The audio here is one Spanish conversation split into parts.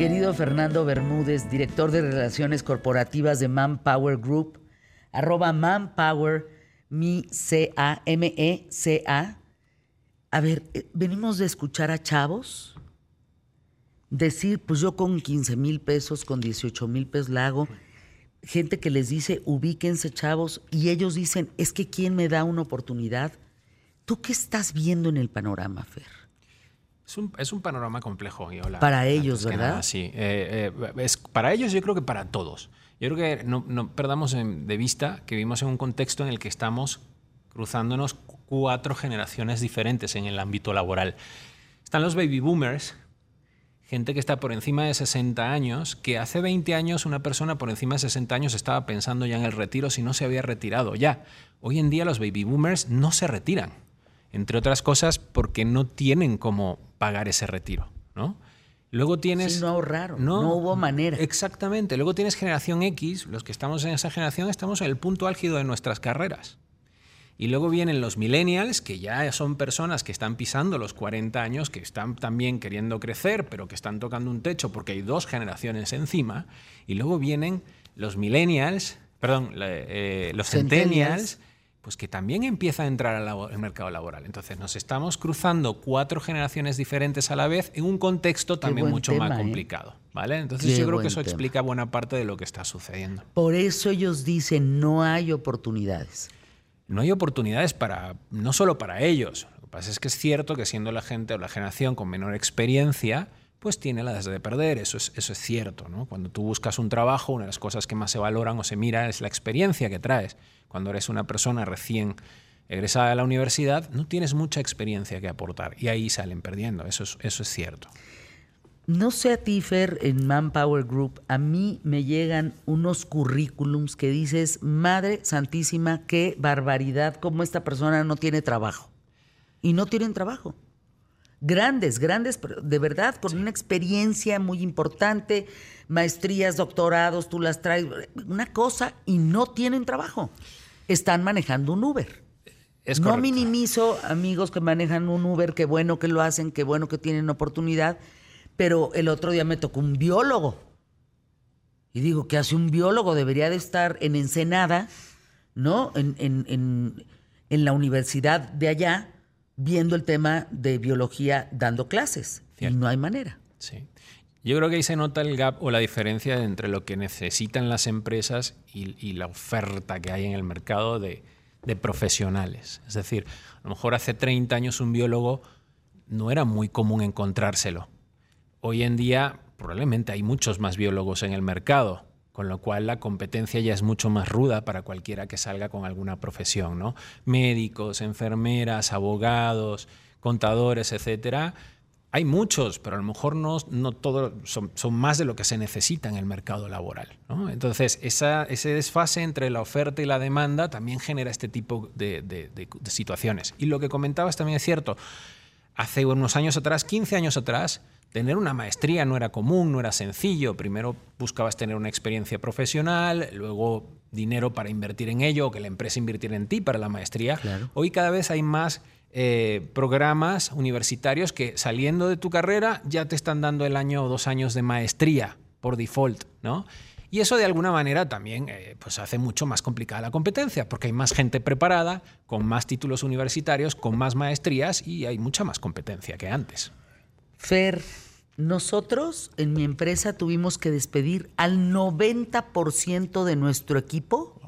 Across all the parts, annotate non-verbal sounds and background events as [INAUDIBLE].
Querido Fernando Bermúdez, director de Relaciones Corporativas de Manpower Group, arroba Manpower, mi C-A-M-E-C-A. A ver, eh, venimos de escuchar a chavos decir, pues yo con 15 mil pesos, con 18 mil pesos la hago. Gente que les dice, ubíquense chavos, y ellos dicen, es que ¿quién me da una oportunidad? ¿Tú qué estás viendo en el panorama, Fer? Es un, panorama complejo, y Para ellos, ¿verdad? sí. Eh, eh, es, para ellos, yo creo que para todos. Yo creo que no, perdamos de vista que vivimos en un contexto en el que estamos cruzándonos cuatro generaciones diferentes en el ámbito laboral. Están los baby boomers, gente que está por encima de 60 años, que hace 20 años una persona por encima de 60 años estaba pensando ya en el retiro si no se había retirado ya. Hoy en día los baby boomers no se retiran, entre otras cosas porque no tienen cómo pagar ese retiro, ¿no? Luego tienes... Sí, no ahorraron, no, hubo manera. Exactamente. Luego tienes generación X, los que estamos en esa generación estamos en el punto álgido de nuestras carreras. Y luego vienen los millennials, que ya son personas que están pisando los 40 años, que están también queriendo crecer, pero que están tocando un techo porque hay dos generaciones encima. Y luego vienen los millennials, perdón, eh, los centennials pues que también empieza a entrar al, mercado laboral. Entonces nos estamos cruzando cuatro generaciones diferentes a la vez en un contexto también mucho más ¿eh? complicado. ¿vale? Entonces yo creo que eso explica buena parte de lo que está sucediendo. Por eso ellos dicen no hay oportunidades. No hay oportunidades para, no solo para ellos. Lo que pasa es que es cierto que siendo la gente o la generación con menor experiencia, pues tiene las de perder, eso es, eso es cierto. Cuando tú buscas un trabajo, una de las cosas que más se valoran o se mira es la experiencia que traes. Cuando eres una persona recién egresada de la universidad, no tienes mucha experiencia que aportar y ahí salen perdiendo, eso es, eso es cierto. No sé a ti, Fer, en Manpower Group, a mí me llegan unos currículums que dices, Madre Santísima, qué barbaridad, cómo esta persona no tiene trabajo. Y no tienen trabajo grandes, grandes, de verdad, con una experiencia muy importante, maestrías, doctorados, tú las traes, una cosa, y no tienen trabajo. Están manejando un Uber. no minimizo amigos que manejan un Uber, qué bueno que lo hacen, qué bueno que tienen oportunidad, pero el otro día me tocó un biólogo. Y digo, ¿qué hace un biólogo? Debería de estar en Ensenada, ¿no? En, en, en la universidad de allá, viendo el tema de biología dando clases. Y no hay manera. Sí. Yo creo que ahí se nota el gap o la diferencia entre lo que necesitan las empresas y, la oferta que hay en el mercado de, de, profesionales. Es decir, a lo mejor hace 30 años un biólogo no era muy común encontrárselo. Hoy en día probablemente hay muchos más biólogos en el mercado con lo cual la competencia ya es mucho más ruda para cualquiera que salga con alguna profesión, ¿no? Médicos, enfermeras, abogados, contadores, etcétera. Hay muchos, pero a lo mejor no, no todos son, más de lo que se necesita en el mercado laboral. Entonces, ese desfase entre la oferta y la demanda también genera este tipo de, de situaciones. Y lo que comentabas también es cierto. Hace unos años atrás, 15 años atrás, Tener una maestría no era común, no era sencillo. Primero buscabas tener una experiencia profesional, luego dinero para invertir en ello, o que la empresa invirtiera en ti para la maestría. Hoy cada vez hay más eh, programas universitarios que saliendo de tu carrera ya te están dando el año o dos años de maestría por default, ¿no? Y eso de alguna manera también eh, pues hace mucho más complicada la competencia, porque hay más gente preparada, con más títulos universitarios, con más maestrías y hay mucha más competencia que antes. Fer, nosotros en mi empresa tuvimos que despedir al 90% de nuestro equipo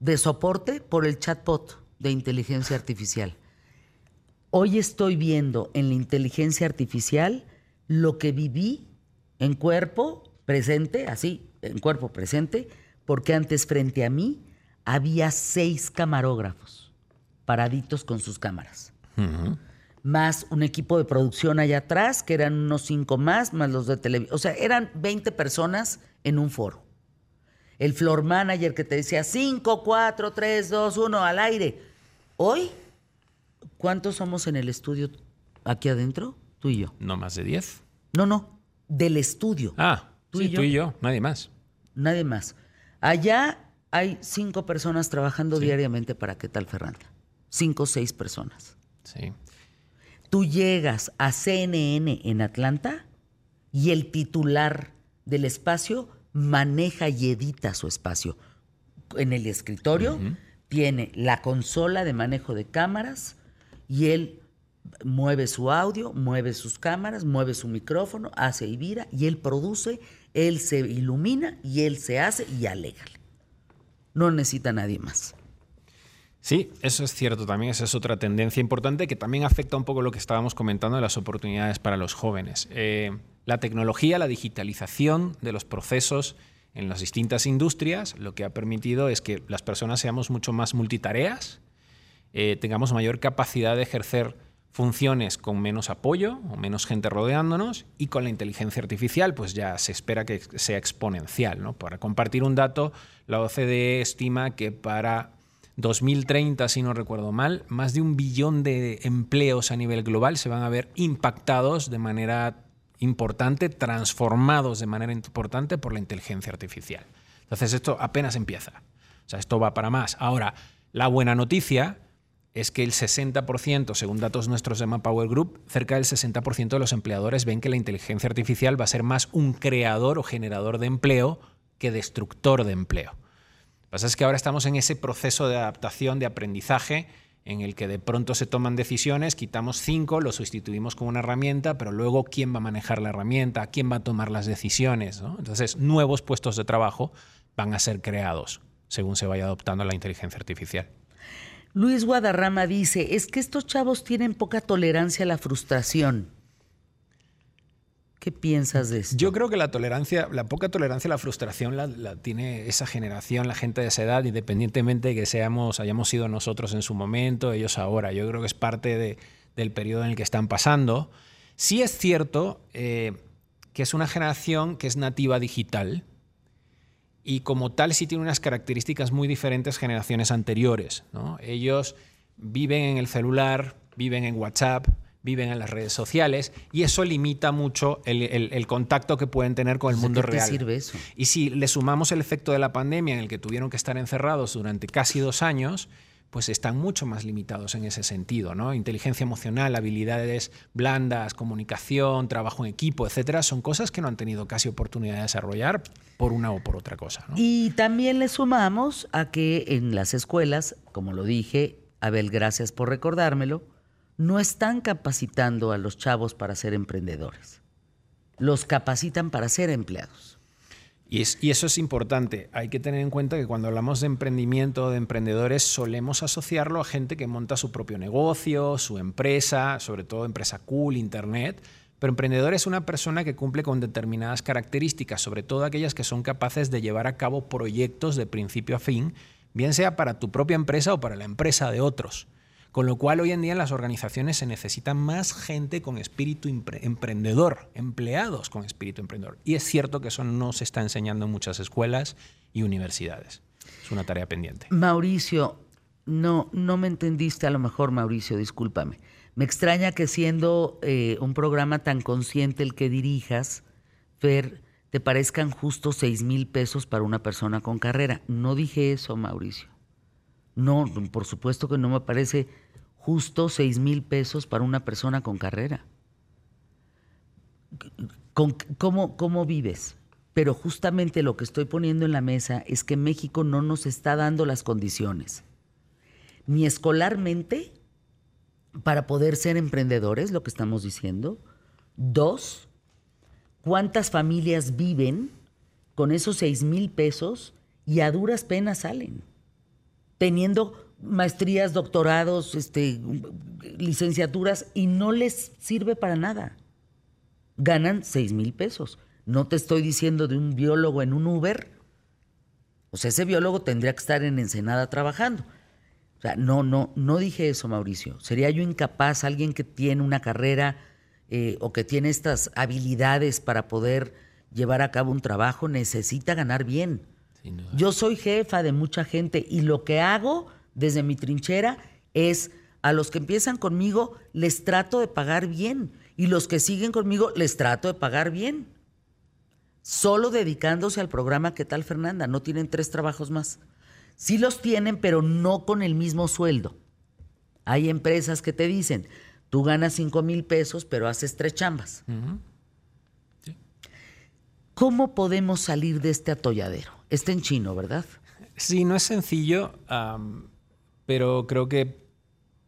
de soporte por el chatbot de inteligencia artificial. Hoy estoy viendo en la inteligencia artificial lo que viví en cuerpo presente, así, en cuerpo presente, porque antes frente a mí había seis camarógrafos paraditos con sus cámaras más un equipo de producción allá atrás, que eran unos cinco más, más los de televisión. O sea, eran 20 personas en un foro. El floor manager que te decía 5, 4, 3, 2, 1 al aire. Hoy, ¿cuántos somos en el estudio aquí adentro? Tú y yo. No más de 10. No, no, del estudio. Ah, tú, y, yo. tú y yo, nadie más. Nadie más. Allá hay cinco personas trabajando diariamente para qué tal, Fernanda. Cinco o seis personas. Sí. Tú llegas a CNN en Atlanta y el titular del espacio maneja y edita su espacio. En el escritorio tiene la consola de manejo de cámaras y él mueve su audio, mueve sus cámaras, mueve su micrófono, hace y vira y él produce, él se ilumina y él se hace y alega. No necesita nadie más. Sí, eso es cierto también, esa es otra tendencia importante que también afecta un poco lo que estábamos comentando de las oportunidades para los jóvenes. Eh, la tecnología, la digitalización de los procesos en las distintas industrias, lo que ha permitido es que las personas seamos mucho más multitareas, eh, tengamos mayor capacidad de ejercer funciones con menos apoyo o menos gente rodeándonos y con la inteligencia artificial pues ya se espera que sea exponencial. ¿no? Para compartir un dato, la OCDE estima que para 2030, si no recuerdo mal, más de un billón de empleos a nivel global se van a ver impactados de manera importante, transformados de manera importante por la inteligencia artificial. Entonces esto apenas empieza. O sea, esto va para más. Ahora, la buena noticia es que el 60%, según datos nuestros de Power Group, cerca del 60% de los empleadores ven que la inteligencia artificial va a ser más un creador o generador de empleo que destructor de empleo. Lo que pasa es que ahora estamos en ese proceso de adaptación, de aprendizaje, en el que de pronto se toman decisiones, quitamos cinco, lo sustituimos con una herramienta, pero luego quién va a manejar la herramienta, quién va a tomar las decisiones. Entonces, nuevos puestos de trabajo van a ser creados según se vaya adoptando la inteligencia artificial. Luis Guadarrama dice, es que estos chavos tienen poca tolerancia a la frustración. ¿Qué piensas de esto? Yo creo que la tolerancia, la poca tolerancia a la frustración la, tiene esa generación, la gente de esa edad, independientemente de que seamos, hayamos sido nosotros en su momento, ellos ahora. Yo creo que es parte del periodo en el que están pasando. Sí es cierto eh, que es una generación que es nativa digital y como tal sí tiene unas características muy diferentes generaciones anteriores. Ellos viven en el celular, viven en WhatsApp, viven en las redes sociales y eso limita mucho el, contacto que pueden tener con el mundo qué real. sirve eso? Y si le sumamos el efecto de la pandemia en el que tuvieron que estar encerrados durante casi dos años, pues están mucho más limitados en ese sentido, ¿no? Inteligencia emocional, habilidades blandas, comunicación, trabajo en equipo, etcétera, son cosas que no han tenido casi oportunidad de desarrollar por una o por otra cosa. Y también le sumamos a que en las escuelas, como lo dije, Abel, gracias por recordármelo, no están capacitando a los chavos para ser emprendedores. Los capacitan para ser empleados. Y, eso es importante. Hay que tener en cuenta que cuando hablamos de emprendimiento, de emprendedores, solemos asociarlo a gente que monta su propio negocio, su empresa, sobre todo empresa cool, internet. Pero emprendedor es una persona que cumple con determinadas características, sobre todo aquellas que son capaces de llevar a cabo proyectos de principio a fin, bien sea para tu propia empresa o para la empresa de otros. Con lo cual hoy en día en las organizaciones se necesita más gente con espíritu emprendedor, empleados con espíritu emprendedor. Y es cierto que eso no se está enseñando en muchas escuelas y universidades. Es una tarea pendiente. Mauricio, no, no me entendiste a lo mejor, Mauricio, discúlpame. Me extraña que siendo eh, un programa tan consciente el que dirijas, Fer, te parezcan justos seis mil pesos para una persona con carrera. No dije eso, Mauricio. No, por supuesto que no me parece justo seis mil pesos para una persona con carrera. ¿Cómo, ¿Cómo vives? Pero justamente lo que estoy poniendo en la mesa es que México no nos está dando las condiciones, ni escolarmente, para poder ser emprendedores, lo que estamos diciendo. Dos, ¿cuántas familias viven con esos seis mil pesos y a duras penas salen? Teniendo maestrías, doctorados, este, licenciaturas y no les sirve para nada. Ganan seis mil pesos. No te estoy diciendo de un biólogo en un Uber. O sea, ese biólogo tendría que estar en Ensenada trabajando. O sea, no, no, no dije eso, Mauricio. Sería yo incapaz, alguien que tiene una carrera eh, o que tiene estas habilidades para poder llevar a cabo un trabajo, necesita ganar bien. Yo soy jefa de mucha gente y lo que hago desde mi trinchera es a los que empiezan conmigo les trato de pagar bien y los que siguen conmigo les trato de pagar bien. Solo dedicándose al programa ¿Qué tal Fernanda? No tienen tres trabajos más. Sí los tienen, pero no con el mismo sueldo. Hay empresas que te dicen, tú ganas 5 mil pesos, pero haces tres chambas. ¿Cómo podemos salir de este atolladero? Está en chino, ¿verdad? Sí, no es sencillo, pero creo que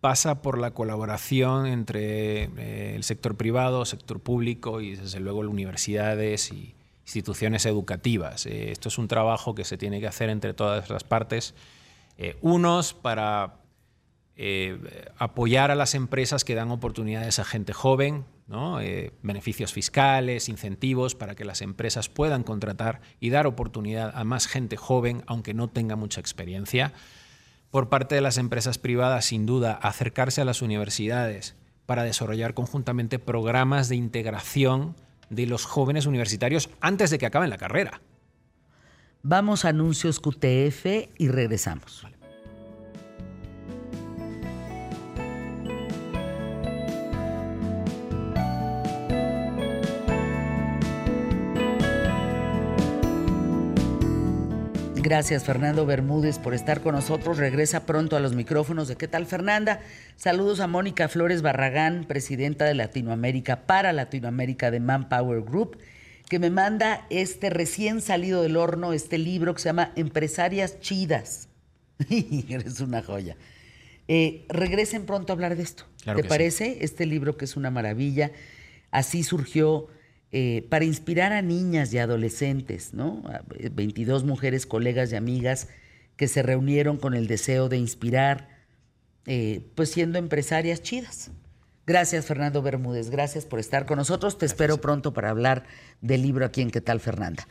pasa por la colaboración entre eh, el sector privado, sector público y desde luego universidades y instituciones educativas. Eh, esto es un trabajo que se tiene que hacer entre todas las partes. Eh, unos para apoyar a las empresas que dan oportunidades a gente joven, beneficios fiscales, incentivos para que las empresas puedan contratar y dar oportunidad a más gente joven, aunque no tenga mucha experiencia por parte de las empresas privadas, sin duda, acercarse a las universidades para desarrollar conjuntamente programas de integración de los jóvenes universitarios antes de que acaben la carrera. Vamos a anuncios QTF y regresamos. Gracias Fernando Bermúdez por estar con nosotros. Regresa pronto a los micrófonos de ¿Qué tal Fernanda? Saludos a Mónica Flores Barragán, presidenta de Latinoamérica para Latinoamérica de Manpower Group, que me manda este recién salido del horno, este libro que se llama Empresarias Chidas. [LAUGHS] Eres una joya. Eh, regresen pronto a hablar de esto. ¿Te parece? Este libro que es una maravilla. Así surgió eh, para inspirar a niñas y adolescentes, ¿no? 22 mujeres, colegas y amigas que se reunieron con el deseo de inspirar, eh, pues siendo empresarias chidas. Gracias, Fernando Bermúdez. Gracias por estar con nosotros. Te espero pronto para hablar del libro aquí en ¿Qué tal, Fernanda?